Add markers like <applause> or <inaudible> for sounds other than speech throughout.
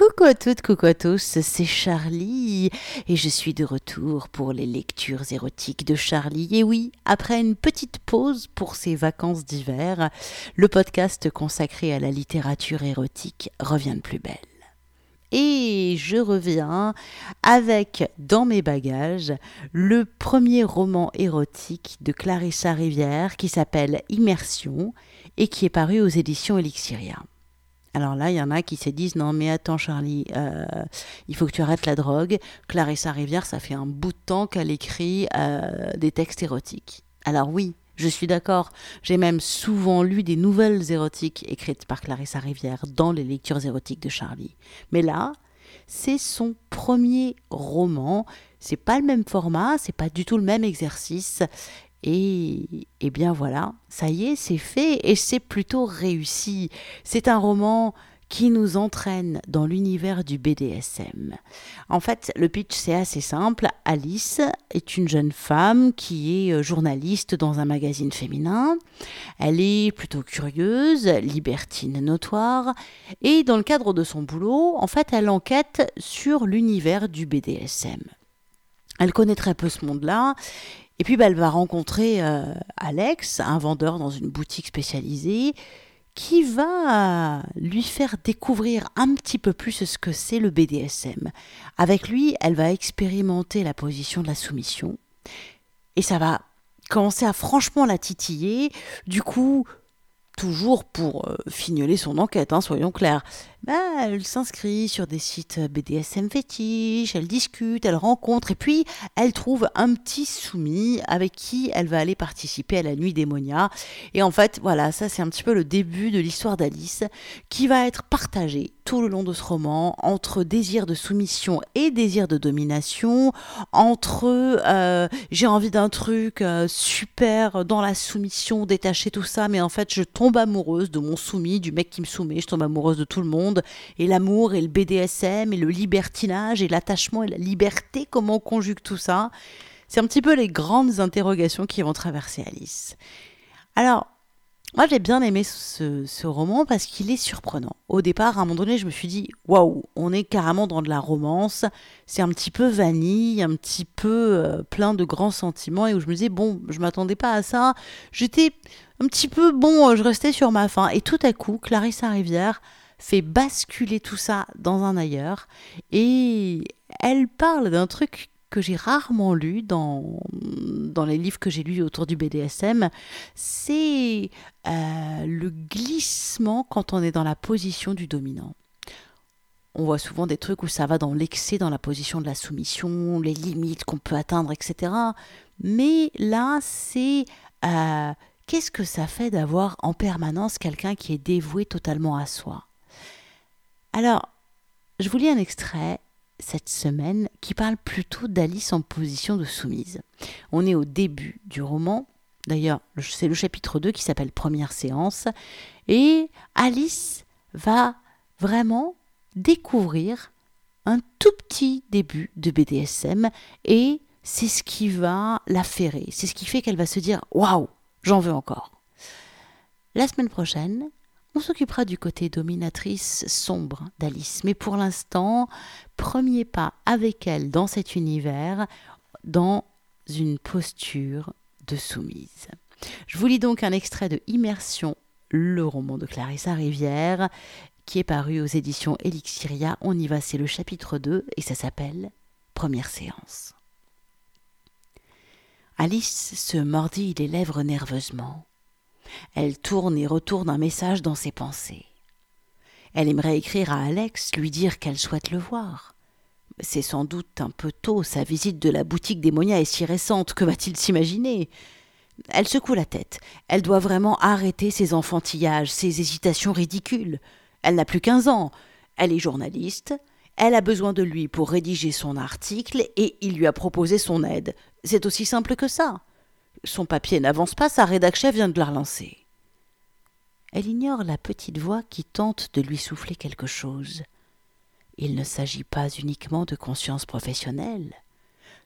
Coucou à toutes, coucou à tous, c'est Charlie et je suis de retour pour les lectures érotiques de Charlie. Et oui, après une petite pause pour ses vacances d'hiver, le podcast consacré à la littérature érotique revient de plus belle. Et je reviens avec dans mes bagages le premier roman érotique de Clarissa Rivière qui s'appelle Immersion et qui est paru aux éditions Elixiria. Alors là, il y en a qui se disent non mais attends Charlie, euh, il faut que tu arrêtes la drogue. Clarissa Rivière, ça fait un bout de temps qu'elle écrit euh, des textes érotiques. Alors oui, je suis d'accord. J'ai même souvent lu des nouvelles érotiques écrites par Clarissa Rivière dans les lectures érotiques de Charlie. Mais là, c'est son premier roman. C'est pas le même format, c'est pas du tout le même exercice. Et, bien voilà, ça y est, c'est fait et c'est plutôt réussi. C'est un roman qui nous entraîne dans l'univers du BDSM. En fait, le pitch c'est assez simple. Alice est une jeune femme qui est euh, journaliste dans un magazine féminin. Elle est plutôt curieuse, libertine notoire, et dans le cadre de son boulot, en fait, elle enquête sur l'univers du BDSM. Elle connaît très peu ce monde-là et puis, bah, elle va rencontrer euh, Alex, un vendeur dans une boutique spécialisée, qui va lui faire découvrir un petit peu plus ce que c'est le BDSM. Avec lui, elle va expérimenter la position de la soumission. Et ça va commencer à franchement la titiller. Du coup, toujours pour euh, fignoler son enquête, hein, soyons clairs. Bah, elle s'inscrit sur des sites BDSM fétiches, elle discute, elle rencontre, et puis elle trouve un petit soumis avec qui elle va aller participer à la nuit démonia. Et en fait, voilà, ça c'est un petit peu le début de l'histoire d'Alice, qui va être partagée tout le long de ce roman entre désir de soumission et désir de domination, entre euh, j'ai envie d'un truc euh, super dans la soumission, détacher tout ça, mais en fait je tombe amoureuse de mon soumis, du mec qui me soumet, je tombe amoureuse de tout le monde et l'amour et le BDSM et le libertinage et l'attachement et la liberté, comment on conjugue tout ça C'est un petit peu les grandes interrogations qui vont traverser Alice. Alors, moi j'ai bien aimé ce, roman parce qu'il est surprenant. Au départ, à un moment donné, je me suis dit waouh, on est carrément dans de la romance. C'est un petit peu vanille, un petit peu euh, plein de grands sentiments et où je me disais bon, je m'attendais pas à ça. J'étais un petit peu bon, je restais sur ma faim et tout à coup, Clarissa Rivière fait basculer tout ça dans un ailleurs. Et elle parle d'un truc que j'ai rarement lu dans, dans les livres que j'ai lus autour du BDSM, c'est euh, le glissement quand on est dans la position du dominant. On voit souvent des trucs où ça va dans l'excès, dans la position de la soumission, les limites qu'on peut atteindre, etc. Mais là, c'est euh, qu'est-ce que ça fait d'avoir en permanence quelqu'un qui est dévoué totalement à soi? Alors, je vous lis un extrait cette semaine qui parle plutôt d'Alice en position de soumise. On est au début du roman. D'ailleurs, c'est le chapitre 2 qui s'appelle Première séance. Et Alice va vraiment découvrir un tout petit début de BDSM et c'est ce qui va la ferrer. C'est ce qui fait qu'elle va se dire Waouh, j'en veux encore. La semaine prochaine, on s'occupera du côté dominatrice sombre d'Alice, mais pour l'instant, premier pas avec elle dans cet univers, dans une posture de soumise. Je vous lis donc un extrait de Immersion, le roman de Clarissa Rivière, qui est paru aux éditions Elixiria. On y va, c'est le chapitre 2 et ça s'appelle Première séance. Alice se mordit les lèvres nerveusement. Elle tourne et retourne un message dans ses pensées. Elle aimerait écrire à Alex, lui dire qu'elle souhaite le voir. C'est sans doute un peu tôt, sa visite de la boutique démonia est si récente, que va-t-il s'imaginer? Elle secoue la tête. Elle doit vraiment arrêter ses enfantillages, ses hésitations ridicules. Elle n'a plus quinze ans. Elle est journaliste. Elle a besoin de lui pour rédiger son article et il lui a proposé son aide. C'est aussi simple que ça. Son papier n'avance pas, sa rédaction vient de la relancer. Elle ignore la petite voix qui tente de lui souffler quelque chose. Il ne s'agit pas uniquement de conscience professionnelle.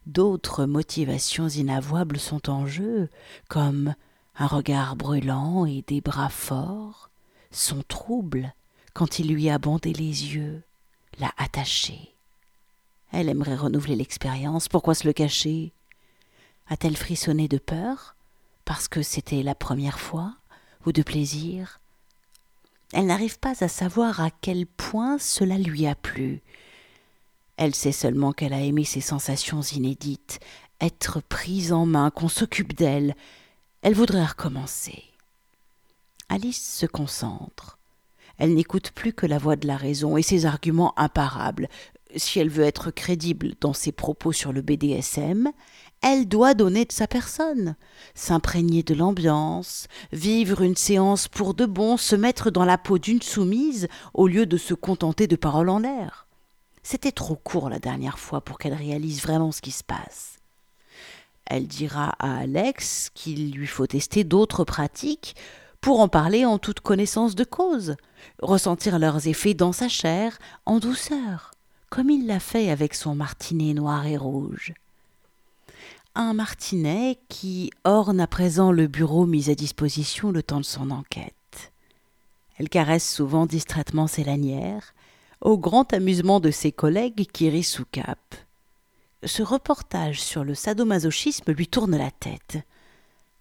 D'autres motivations inavouables sont en jeu, comme un regard brûlant et des bras forts, son trouble quand il lui a bandé les yeux, l'a attachée. Elle aimerait renouveler l'expérience. Pourquoi se le cacher? A-t-elle frissonné de peur Parce que c'était la première fois Ou de plaisir? Elle n'arrive pas à savoir à quel point cela lui a plu. Elle sait seulement qu'elle a aimé ces sensations inédites, être prise en main, qu'on s'occupe d'elle. Elle voudrait recommencer. Alice se concentre. Elle n'écoute plus que la voix de la raison et ses arguments imparables. Si elle veut être crédible dans ses propos sur le BDSM, elle doit donner de sa personne, s'imprégner de l'ambiance, vivre une séance pour de bon, se mettre dans la peau d'une soumise au lieu de se contenter de paroles en l'air. C'était trop court la dernière fois pour qu'elle réalise vraiment ce qui se passe. Elle dira à Alex qu'il lui faut tester d'autres pratiques pour en parler en toute connaissance de cause, ressentir leurs effets dans sa chair, en douceur, comme il l'a fait avec son martinet noir et rouge. Un martinet qui orne à présent le bureau mis à disposition le temps de son enquête. Elle caresse souvent distraitement ses lanières, au grand amusement de ses collègues qui rient sous cap. Ce reportage sur le sadomasochisme lui tourne la tête.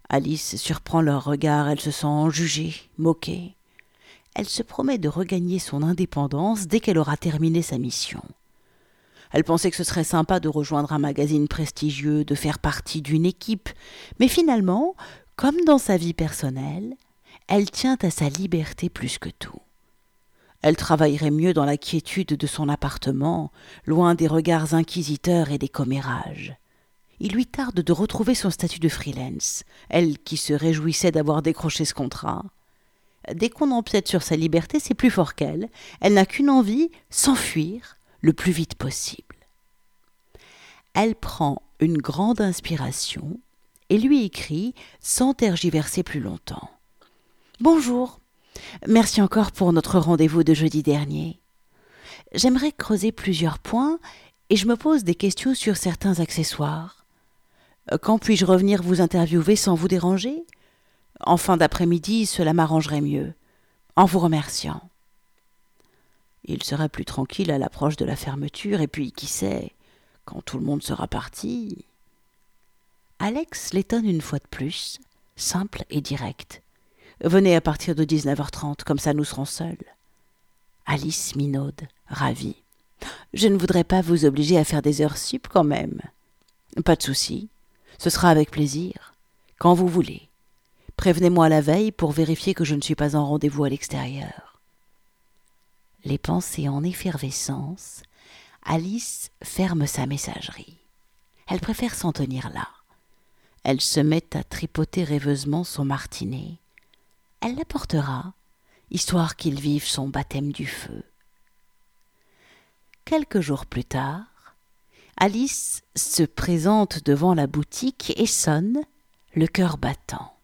Alice surprend leur regard, elle se sent jugée, moquée. Elle se promet de regagner son indépendance dès qu'elle aura terminé sa mission. Elle pensait que ce serait sympa de rejoindre un magazine prestigieux, de faire partie d'une équipe, mais finalement, comme dans sa vie personnelle, elle tient à sa liberté plus que tout. Elle travaillerait mieux dans la quiétude de son appartement, loin des regards inquisiteurs et des commérages il lui tarde de retrouver son statut de freelance, elle qui se réjouissait d'avoir décroché ce contrat. Dès qu'on empiète sur sa liberté, c'est plus fort qu'elle. Elle n'a qu'une envie, s'enfuir le plus vite possible. Elle prend une grande inspiration et lui écrit sans tergiverser plus longtemps. Bonjour. Merci encore pour notre rendez-vous de jeudi dernier. J'aimerais creuser plusieurs points et je me pose des questions sur certains accessoires. Quand puis-je revenir vous interviewer sans vous déranger? En fin d'après-midi, cela m'arrangerait mieux. En vous remerciant. Il sera plus tranquille à l'approche de la fermeture, et puis, qui sait, quand tout le monde sera parti. Alex l'étonne une fois de plus, simple et direct. Venez à partir de 19h30, comme ça nous serons seuls. Alice minaude, ravie. Je ne voudrais pas vous obliger à faire des heures sup quand même. Pas de souci. Ce sera avec plaisir, quand vous voulez. Prévenez-moi la veille pour vérifier que je ne suis pas en rendez-vous à l'extérieur. Les pensées en effervescence, Alice ferme sa messagerie. Elle préfère s'en tenir là. Elle se met à tripoter rêveusement son martinet. Elle l'apportera, histoire qu'il vive son baptême du feu. Quelques jours plus tard, Alice se présente devant la boutique et sonne, le cœur battant.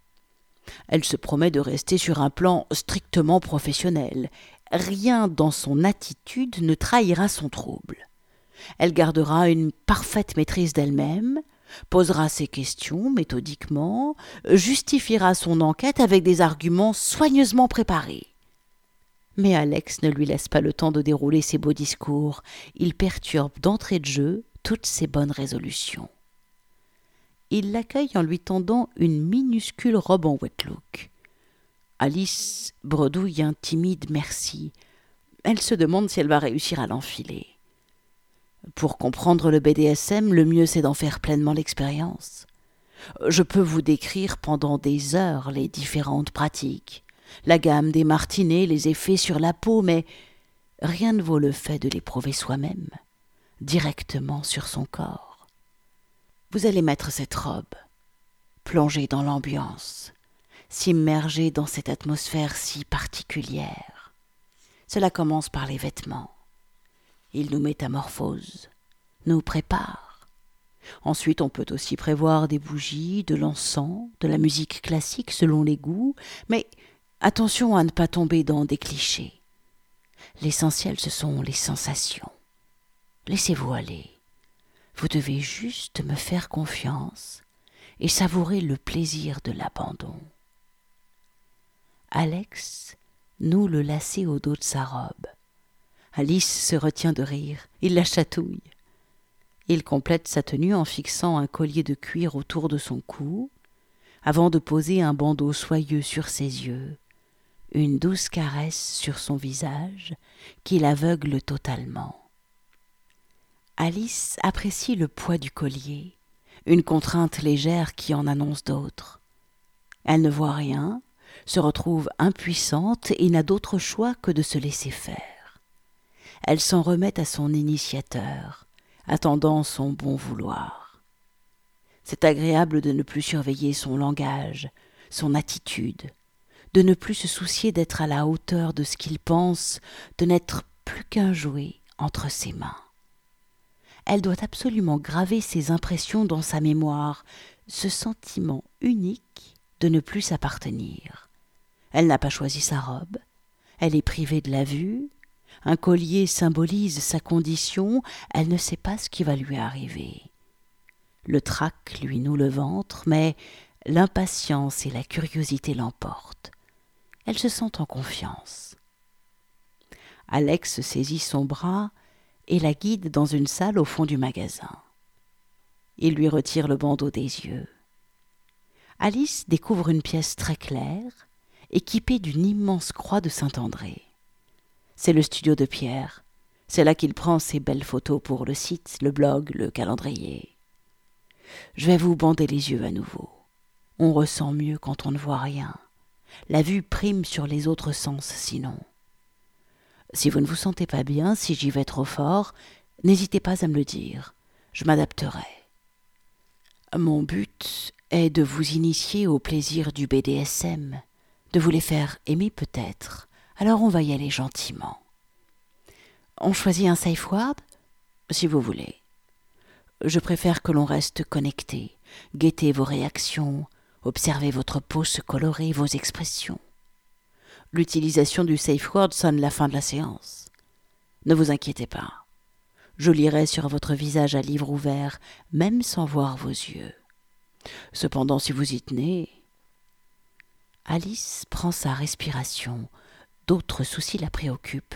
Elle se promet de rester sur un plan strictement professionnel. Rien dans son attitude ne trahira son trouble. Elle gardera une parfaite maîtrise d'elle-même, posera ses questions méthodiquement, justifiera son enquête avec des arguments soigneusement préparés. Mais Alex ne lui laisse pas le temps de dérouler ses beaux discours. Il perturbe d'entrée de jeu toutes ses bonnes résolutions. Il l'accueille en lui tendant une minuscule robe en wet look. Alice bredouille un timide merci. Elle se demande si elle va réussir à l'enfiler. Pour comprendre le BDSM, le mieux c'est d'en faire pleinement l'expérience. Je peux vous décrire pendant des heures les différentes pratiques, la gamme des martinets, les effets sur la peau, mais rien ne vaut le fait de l'éprouver soi-même directement sur son corps. Vous allez mettre cette robe, plonger dans l'ambiance, s'immerger dans cette atmosphère si particulière. Cela commence par les vêtements. Il nous métamorphose, nous prépare. Ensuite, on peut aussi prévoir des bougies, de l'encens, de la musique classique selon les goûts, mais attention à ne pas tomber dans des clichés. L'essentiel, ce sont les sensations. Laissez-vous aller. Vous devez juste me faire confiance et savourer le plaisir de l'abandon. Alex noue le lacet au dos de sa robe. Alice se retient de rire. Il la chatouille. Il complète sa tenue en fixant un collier de cuir autour de son cou, avant de poser un bandeau soyeux sur ses yeux, une douce caresse sur son visage qui l'aveugle totalement. Alice apprécie le poids du collier, une contrainte légère qui en annonce d'autres. Elle ne voit rien, se retrouve impuissante et n'a d'autre choix que de se laisser faire. Elle s'en remet à son initiateur, attendant son bon vouloir. C'est agréable de ne plus surveiller son langage, son attitude, de ne plus se soucier d'être à la hauteur de ce qu'il pense, de n'être plus qu'un jouet entre ses mains elle doit absolument graver ses impressions dans sa mémoire, ce sentiment unique de ne plus s'appartenir. Elle n'a pas choisi sa robe, elle est privée de la vue, un collier symbolise sa condition, elle ne sait pas ce qui va lui arriver. Le trac lui noue le ventre, mais l'impatience et la curiosité l'emportent. Elle se sent en confiance. Alex saisit son bras et la guide dans une salle au fond du magasin. Il lui retire le bandeau des yeux. Alice découvre une pièce très claire, équipée d'une immense croix de Saint-André. C'est le studio de Pierre. C'est là qu'il prend ses belles photos pour le site, le blog, le calendrier. Je vais vous bander les yeux à nouveau. On ressent mieux quand on ne voit rien. La vue prime sur les autres sens sinon. Si vous ne vous sentez pas bien, si j'y vais trop fort, n'hésitez pas à me le dire. Je m'adapterai. Mon but est de vous initier au plaisir du BDSM, de vous les faire aimer peut-être. Alors on va y aller gentiment. On choisit un safe word Si vous voulez. Je préfère que l'on reste connecté, guetter vos réactions, observer votre peau se colorer, vos expressions l'utilisation du safe word sonne la fin de la séance. Ne vous inquiétez pas. Je lirai sur votre visage à livre ouvert, même sans voir vos yeux. Cependant, si vous y tenez. Alice prend sa respiration. D'autres soucis la préoccupent.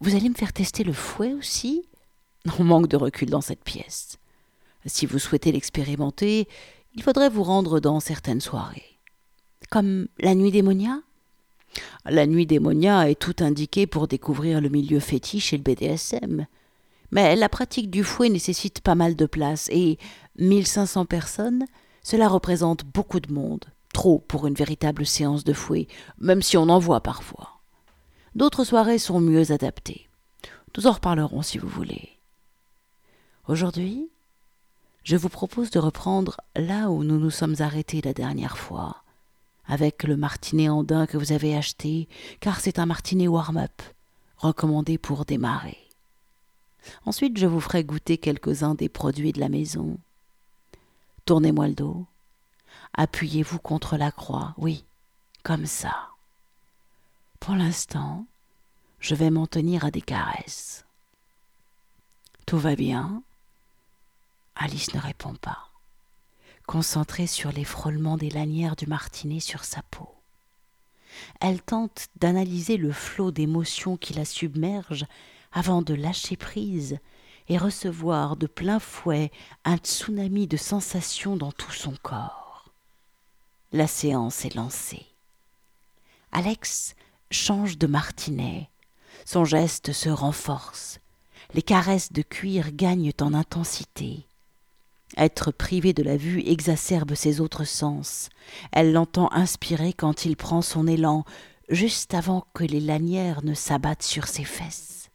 Vous allez me faire tester le fouet aussi? On manque de recul dans cette pièce. Si vous souhaitez l'expérimenter, il faudrait vous rendre dans certaines soirées. Comme la nuit démonia la nuit démonia est tout indiquée pour découvrir le milieu fétiche et le BDSM. Mais la pratique du fouet nécessite pas mal de place et 1500 personnes, cela représente beaucoup de monde, trop pour une véritable séance de fouet, même si on en voit parfois. D'autres soirées sont mieux adaptées. Nous en reparlerons si vous voulez. Aujourd'hui, je vous propose de reprendre là où nous nous sommes arrêtés la dernière fois, avec le martinet andin que vous avez acheté, car c'est un martinet warm-up, recommandé pour démarrer. Ensuite, je vous ferai goûter quelques-uns des produits de la maison. Tournez-moi le dos. Appuyez-vous contre la croix, oui, comme ça. Pour l'instant, je vais m'en tenir à des caresses. Tout va bien? Alice ne répond pas concentrée sur les frôlements des lanières du martinet sur sa peau. Elle tente d'analyser le flot d'émotions qui la submerge avant de lâcher prise et recevoir de plein fouet un tsunami de sensations dans tout son corps. La séance est lancée. Alex change de martinet. Son geste se renforce. Les caresses de cuir gagnent en intensité. Être privée de la vue exacerbe ses autres sens. Elle l'entend inspirer quand il prend son élan, juste avant que les lanières ne s'abattent sur ses fesses.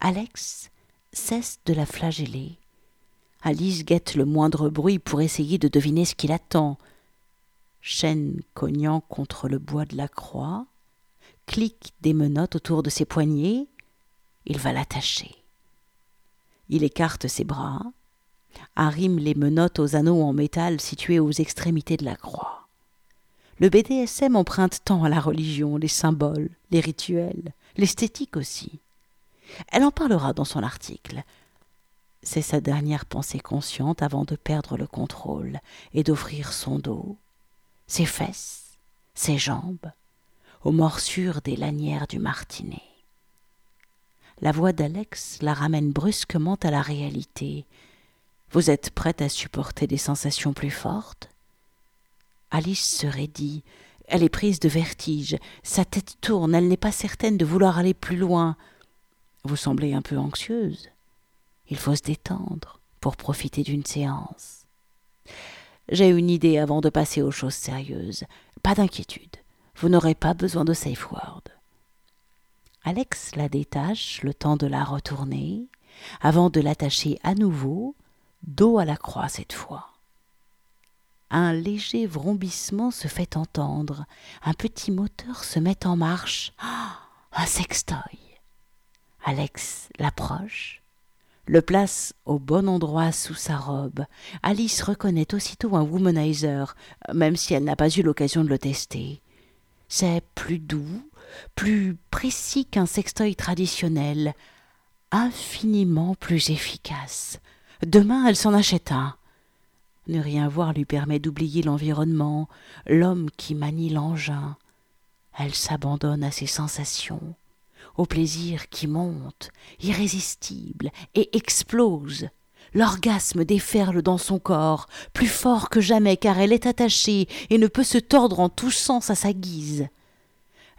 Alex cesse de la flageller. Alice guette le moindre bruit pour essayer de deviner ce qu'il attend. Chaîne cognant contre le bois de la croix, clique des menottes autour de ses poignets, il va l'attacher. Il écarte ses bras, arrime les menottes aux anneaux en métal situés aux extrémités de la croix. Le BDSM emprunte tant à la religion, les symboles, les rituels, l'esthétique aussi. Elle en parlera dans son article. C'est sa dernière pensée consciente avant de perdre le contrôle et d'offrir son dos, ses fesses, ses jambes, aux morsures des lanières du martinet. la voix d'Alex la ramène brusquement à la réalité. Vous êtes prête à supporter des sensations plus fortes? Alice se raidit. Elle est prise de vertige. Sa tête tourne. Elle n'est pas certaine de vouloir aller plus loin. Vous semblez un peu anxieuse. Il faut se détendre pour profiter d'une séance. J'ai une idée avant de passer aux choses sérieuses. Pas d'inquiétude. Vous n'aurez pas besoin de safe word. Alex la détache le temps de la retourner, avant de l'attacher à nouveau, dos à la croix cette fois. Un léger vrombissement se fait entendre, un petit moteur se met en marche. Ah, un sextoy. Alex l'approche, le place au bon endroit sous sa robe. Alice reconnaît aussitôt un womanizer, même si elle n'a pas eu l'occasion de le tester. C'est plus doux, plus précis qu'un sextoy traditionnel, infiniment plus efficace. Demain, elle s'en achète un. Ne rien voir lui permet d'oublier l'environnement, l'homme qui manie l'engin. Elle s'abandonne à ses sensations, au plaisir qui monte, irrésistible, et explose. L'orgasme déferle dans son corps, plus fort que jamais car elle est attachée et ne peut se tordre en tous sens à sa guise.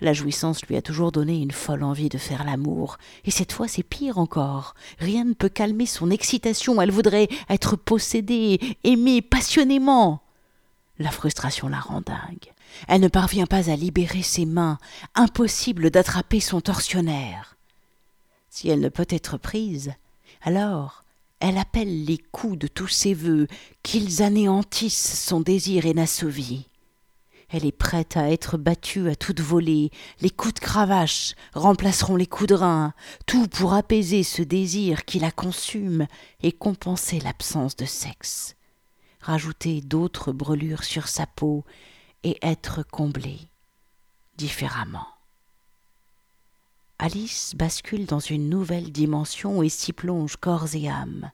La jouissance lui a toujours donné une folle envie de faire l'amour, et cette fois c'est pire encore. Rien ne peut calmer son excitation, elle voudrait être possédée, aimée passionnément. La frustration la rend dingue. Elle ne parvient pas à libérer ses mains, impossible d'attraper son tortionnaire. Si elle ne peut être prise, alors elle appelle les coups de tous ses vœux, qu'ils anéantissent son désir inassouvi. Elle est prête à être battue à toute volée. Les coups de cravache remplaceront les coups de rein, tout pour apaiser ce désir qui la consume et compenser l'absence de sexe. Rajouter d'autres brûlures sur sa peau et être comblée différemment. Alice bascule dans une nouvelle dimension et s'y plonge corps et âme.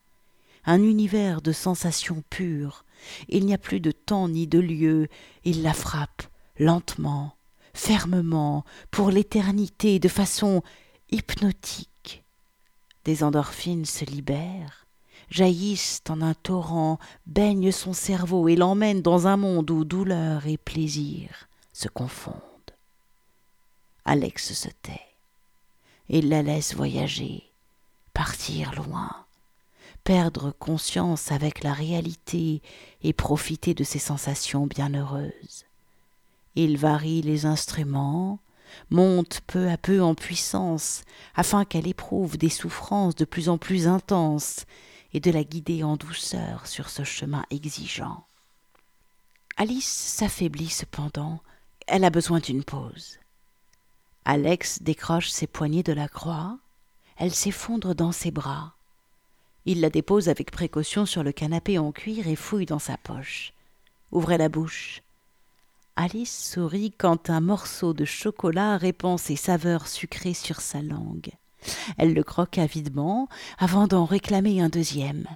Un univers de sensations pures, il n'y a plus de temps ni de lieu, il la frappe, lentement, fermement, pour l'éternité, de façon hypnotique. Des endorphines se libèrent, jaillissent en un torrent, baignent son cerveau et l'emmènent dans un monde où douleur et plaisir se confondent. Alex se tait. Il la laisse voyager, partir loin, perdre conscience avec la réalité et profiter de ses sensations bienheureuses. Il varie les instruments, monte peu à peu en puissance, afin qu'elle éprouve des souffrances de plus en plus intenses, et de la guider en douceur sur ce chemin exigeant. Alice s'affaiblit cependant, elle a besoin d'une pause. Alex décroche ses poignets de la croix, elle s'effondre dans ses bras. Il la dépose avec précaution sur le canapé en cuir et fouille dans sa poche. Ouvrez la bouche. Alice sourit quand un morceau de chocolat répand ses saveurs sucrées sur sa langue. Elle le croque avidement avant d'en réclamer un deuxième.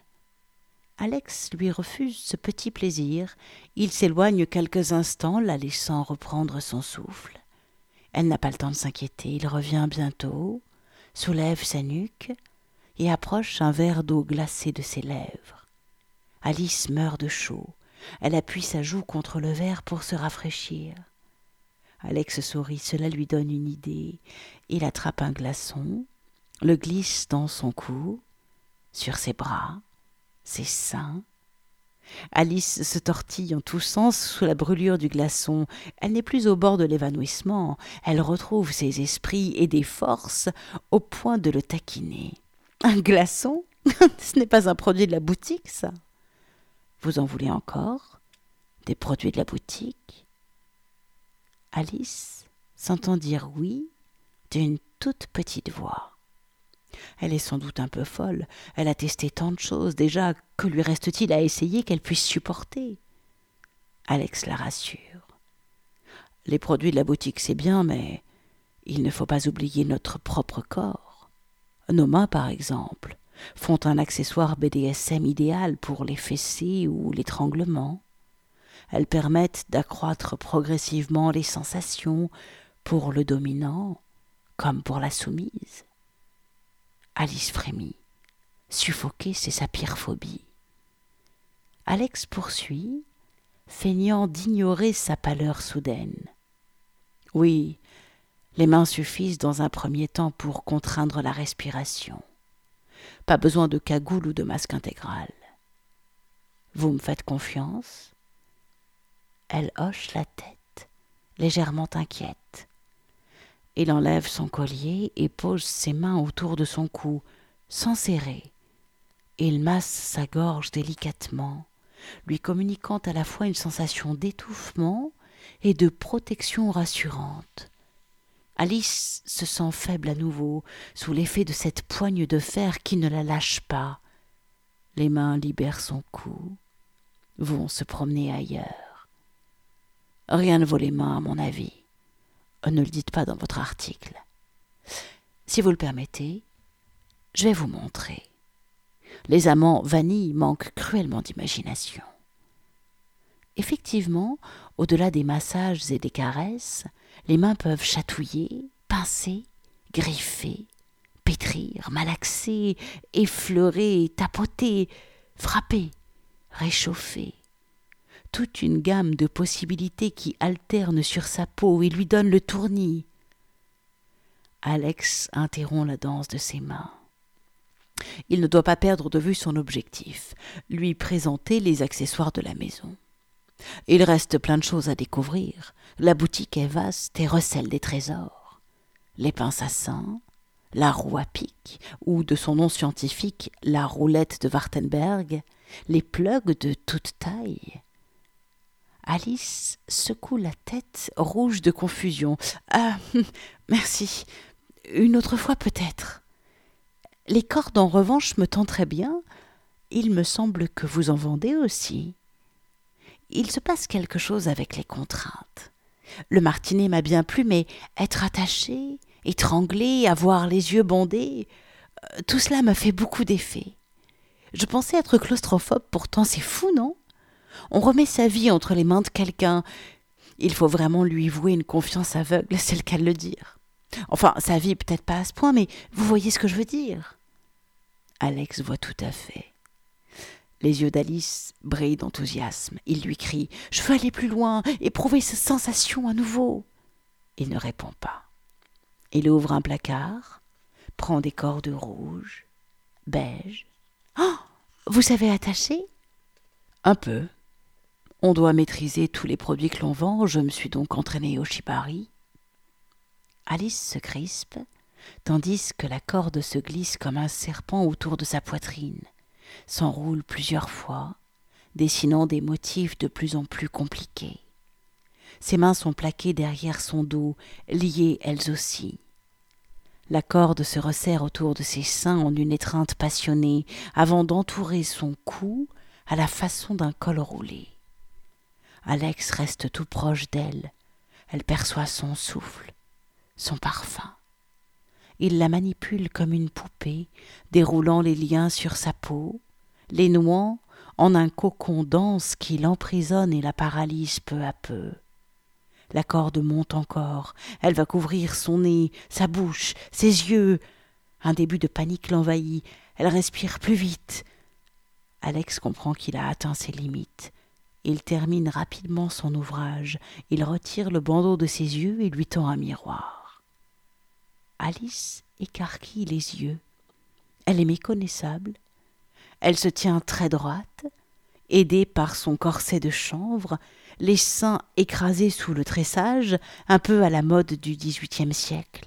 Alex lui refuse ce petit plaisir. Il s'éloigne quelques instants, la laissant reprendre son souffle. Elle n'a pas le temps de s'inquiéter. Il revient bientôt, soulève sa nuque, et approche un verre d'eau glacée de ses lèvres. Alice meurt de chaud. Elle appuie sa joue contre le verre pour se rafraîchir. Alex sourit, cela lui donne une idée. Il attrape un glaçon, le glisse dans son cou, sur ses bras, ses seins. Alice se tortille en tous sens sous la brûlure du glaçon. Elle n'est plus au bord de l'évanouissement. Elle retrouve ses esprits et des forces au point de le taquiner. Un glaçon? <laughs> Ce n'est pas un produit de la boutique, ça. Vous en voulez encore? Des produits de la boutique? Alice s'entend dire oui d'une toute petite voix. Elle est sans doute un peu folle. Elle a testé tant de choses déjà. Que lui reste-t-il à essayer qu'elle puisse supporter? Alex la rassure. Les produits de la boutique, c'est bien, mais il ne faut pas oublier notre propre corps. Nos mains, par exemple, font un accessoire BDSM idéal pour les fessées ou l'étranglement. Elles permettent d'accroître progressivement les sensations pour le dominant comme pour la soumise. Alice frémit. Suffoquer, c'est sa pire phobie. Alex poursuit, feignant d'ignorer sa pâleur soudaine. Oui, les mains suffisent dans un premier temps pour contraindre la respiration. Pas besoin de cagoule ou de masque intégral. Vous me faites confiance? Elle hoche la tête, légèrement inquiète. Il enlève son collier et pose ses mains autour de son cou, sans serrer. Il masse sa gorge délicatement, lui communiquant à la fois une sensation d'étouffement et de protection rassurante. Alice se sent faible à nouveau, sous l'effet de cette poigne de fer qui ne la lâche pas. Les mains libèrent son cou, vont se promener ailleurs. Rien ne vaut les mains, à mon avis. Ne le dites pas dans votre article. Si vous le permettez, je vais vous montrer. Les amants vanille manquent cruellement d'imagination. Effectivement, au-delà des massages et des caresses, les mains peuvent chatouiller, pincer, griffer, pétrir, malaxer, effleurer, tapoter, frapper, réchauffer. Toute une gamme de possibilités qui alternent sur sa peau et lui donnent le tournis. Alex interrompt la danse de ses mains. Il ne doit pas perdre de vue son objectif, lui présenter les accessoires de la maison. Il reste plein de choses à découvrir. La boutique est vaste et recèle des trésors. Les pinces à seins, la roue à pic, ou de son nom scientifique, la roulette de Wartenberg, les plugs de toute taille. Alice secoue la tête, rouge de confusion. Ah, <laughs> merci. Une autre fois peut-être. Les cordes, en revanche, me tenteraient bien. Il me semble que vous en vendez aussi il se passe quelque chose avec les contraintes. Le martinet m'a bien plu, mais être attaché, étranglé, avoir les yeux bondés, euh, tout cela me fait beaucoup d'effet. Je pensais être claustrophobe, pourtant c'est fou, non? On remet sa vie entre les mains de quelqu'un. Il faut vraiment lui vouer une confiance aveugle, c'est le cas de le dire. Enfin, sa vie peut-être pas à ce point, mais vous voyez ce que je veux dire. Alex voit tout à fait. Les yeux d'Alice brillent d'enthousiasme. Il lui crie Je veux aller plus loin, éprouver cette sensation à nouveau. Il ne répond pas. Il ouvre un placard, prend des cordes rouges, beige. Oh Vous savez attacher Un peu. On doit maîtriser tous les produits que l'on vend, je me suis donc entraînée au shibari. Alice se crispe, tandis que la corde se glisse comme un serpent autour de sa poitrine s'enroule plusieurs fois, dessinant des motifs de plus en plus compliqués. Ses mains sont plaquées derrière son dos, liées elles aussi. La corde se resserre autour de ses seins en une étreinte passionnée, avant d'entourer son cou à la façon d'un col roulé. Alex reste tout proche d'elle. Elle perçoit son souffle, son parfum. Il la manipule comme une poupée, déroulant les liens sur sa peau, les nouant en un cocon dense qui l'emprisonne et la paralyse peu à peu. La corde monte encore, elle va couvrir son nez, sa bouche, ses yeux. Un début de panique l'envahit, elle respire plus vite. Alex comprend qu'il a atteint ses limites. Il termine rapidement son ouvrage, il retire le bandeau de ses yeux et lui tend un miroir. Alice écarquille les yeux. Elle est méconnaissable, elle se tient très droite, aidée par son corset de chanvre, les seins écrasés sous le tressage, un peu à la mode du XVIIIe siècle.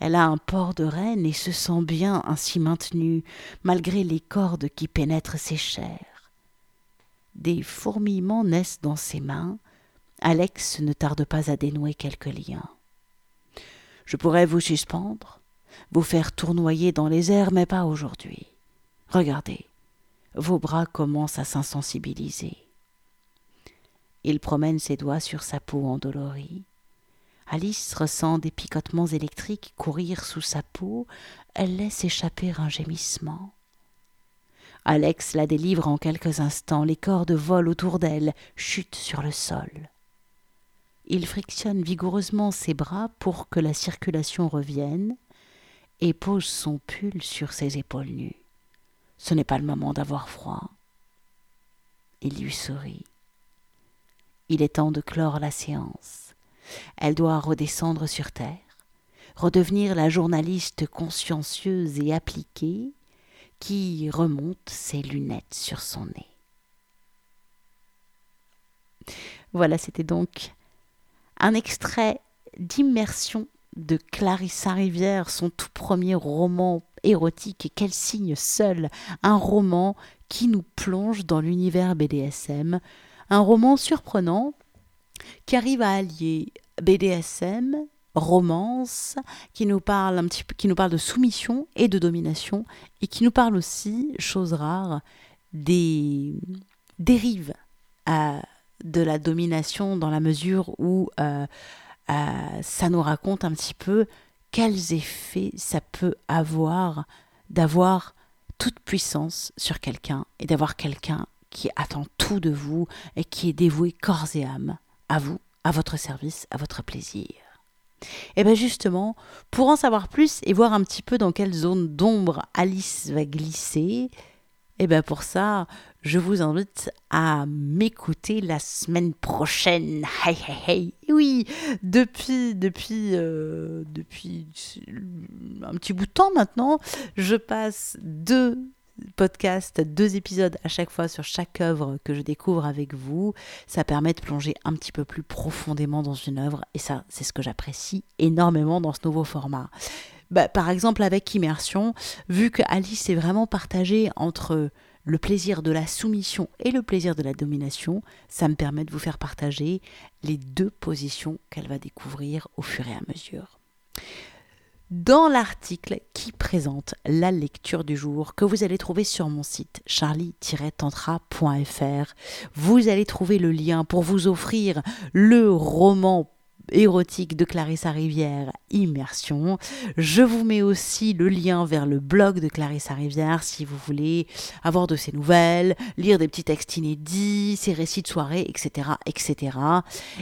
Elle a un port de reine et se sent bien ainsi maintenue, malgré les cordes qui pénètrent ses chairs. Des fourmillements naissent dans ses mains. Alex ne tarde pas à dénouer quelques liens. Je pourrais vous suspendre, vous faire tournoyer dans les airs, mais pas aujourd'hui. Regardez, vos bras commencent à s'insensibiliser. Il promène ses doigts sur sa peau endolorie. Alice ressent des picotements électriques courir sous sa peau. Elle laisse échapper un gémissement. Alex la délivre en quelques instants. Les cordes volent autour d'elle, chutent sur le sol. Il frictionne vigoureusement ses bras pour que la circulation revienne et pose son pull sur ses épaules nues. Ce n'est pas le moment d'avoir froid. Il lui sourit. Il est temps de clore la séance. Elle doit redescendre sur terre, redevenir la journaliste consciencieuse et appliquée qui remonte ses lunettes sur son nez. Voilà, c'était donc un extrait d'immersion de Clarissa Rivière, son tout premier roman érotique et quel signe seul, un roman qui nous plonge dans l'univers BDSM, un roman surprenant qui arrive à allier BDSM, romance, qui nous parle un petit peu, qui nous parle de soumission et de domination, et qui nous parle aussi, chose rare, des dérives euh, de la domination dans la mesure où euh, euh, ça nous raconte un petit peu quels effets ça peut avoir d'avoir toute puissance sur quelqu'un et d'avoir quelqu'un qui attend tout de vous et qui est dévoué corps et âme à vous, à votre service, à votre plaisir. Et bien justement, pour en savoir plus et voir un petit peu dans quelle zone d'ombre Alice va glisser, et bien pour ça, je vous invite à m'écouter la semaine prochaine. Hey, hey, hey. Oui, depuis, depuis, euh, depuis un petit bout de temps maintenant, je passe deux podcasts, deux épisodes à chaque fois sur chaque œuvre que je découvre avec vous. Ça permet de plonger un petit peu plus profondément dans une œuvre et ça, c'est ce que j'apprécie énormément dans ce nouveau format. Bah, par exemple, avec Immersion, vu que Alice est vraiment partagée entre le plaisir de la soumission et le plaisir de la domination, ça me permet de vous faire partager les deux positions qu'elle va découvrir au fur et à mesure. Dans l'article qui présente la lecture du jour que vous allez trouver sur mon site charlie-tantra.fr, vous allez trouver le lien pour vous offrir le roman érotique de Clarissa Rivière, Immersion. Je vous mets aussi le lien vers le blog de Clarissa Rivière si vous voulez avoir de ses nouvelles, lire des petits textes inédits, ses récits de soirée, etc. etc.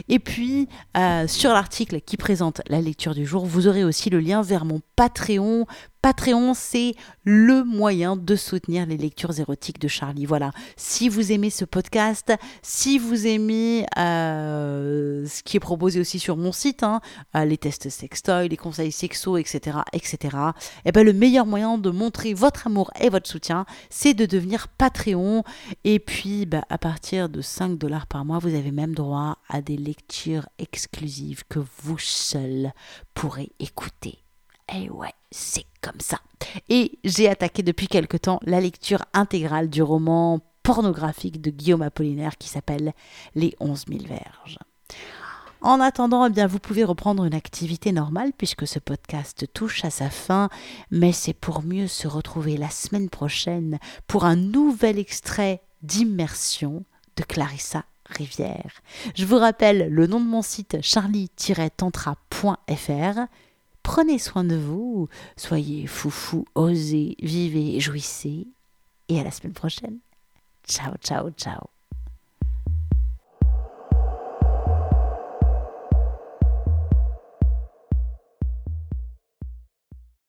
Et puis, euh, sur l'article qui présente la lecture du jour, vous aurez aussi le lien vers mon Patreon Patreon, c'est le moyen de soutenir les lectures érotiques de Charlie. Voilà, si vous aimez ce podcast, si vous aimez euh, ce qui est proposé aussi sur mon site, hein, euh, les tests sextoy, les conseils sexo, etc., etc., et ben le meilleur moyen de montrer votre amour et votre soutien, c'est de devenir Patreon. Et puis, bah, à partir de 5 dollars par mois, vous avez même droit à des lectures exclusives que vous seul pourrez écouter. Eh ouais, c'est comme ça. Et j'ai attaqué depuis quelque temps la lecture intégrale du roman pornographique de Guillaume Apollinaire qui s'appelle Les 11 000 verges. En attendant, eh bien, vous pouvez reprendre une activité normale puisque ce podcast touche à sa fin, mais c'est pour mieux se retrouver la semaine prochaine pour un nouvel extrait d'immersion de Clarissa Rivière. Je vous rappelle le nom de mon site charlie-tantra.fr Prenez soin de vous, soyez foufou, osez, vivez, jouissez, et à la semaine prochaine. Ciao, ciao, ciao.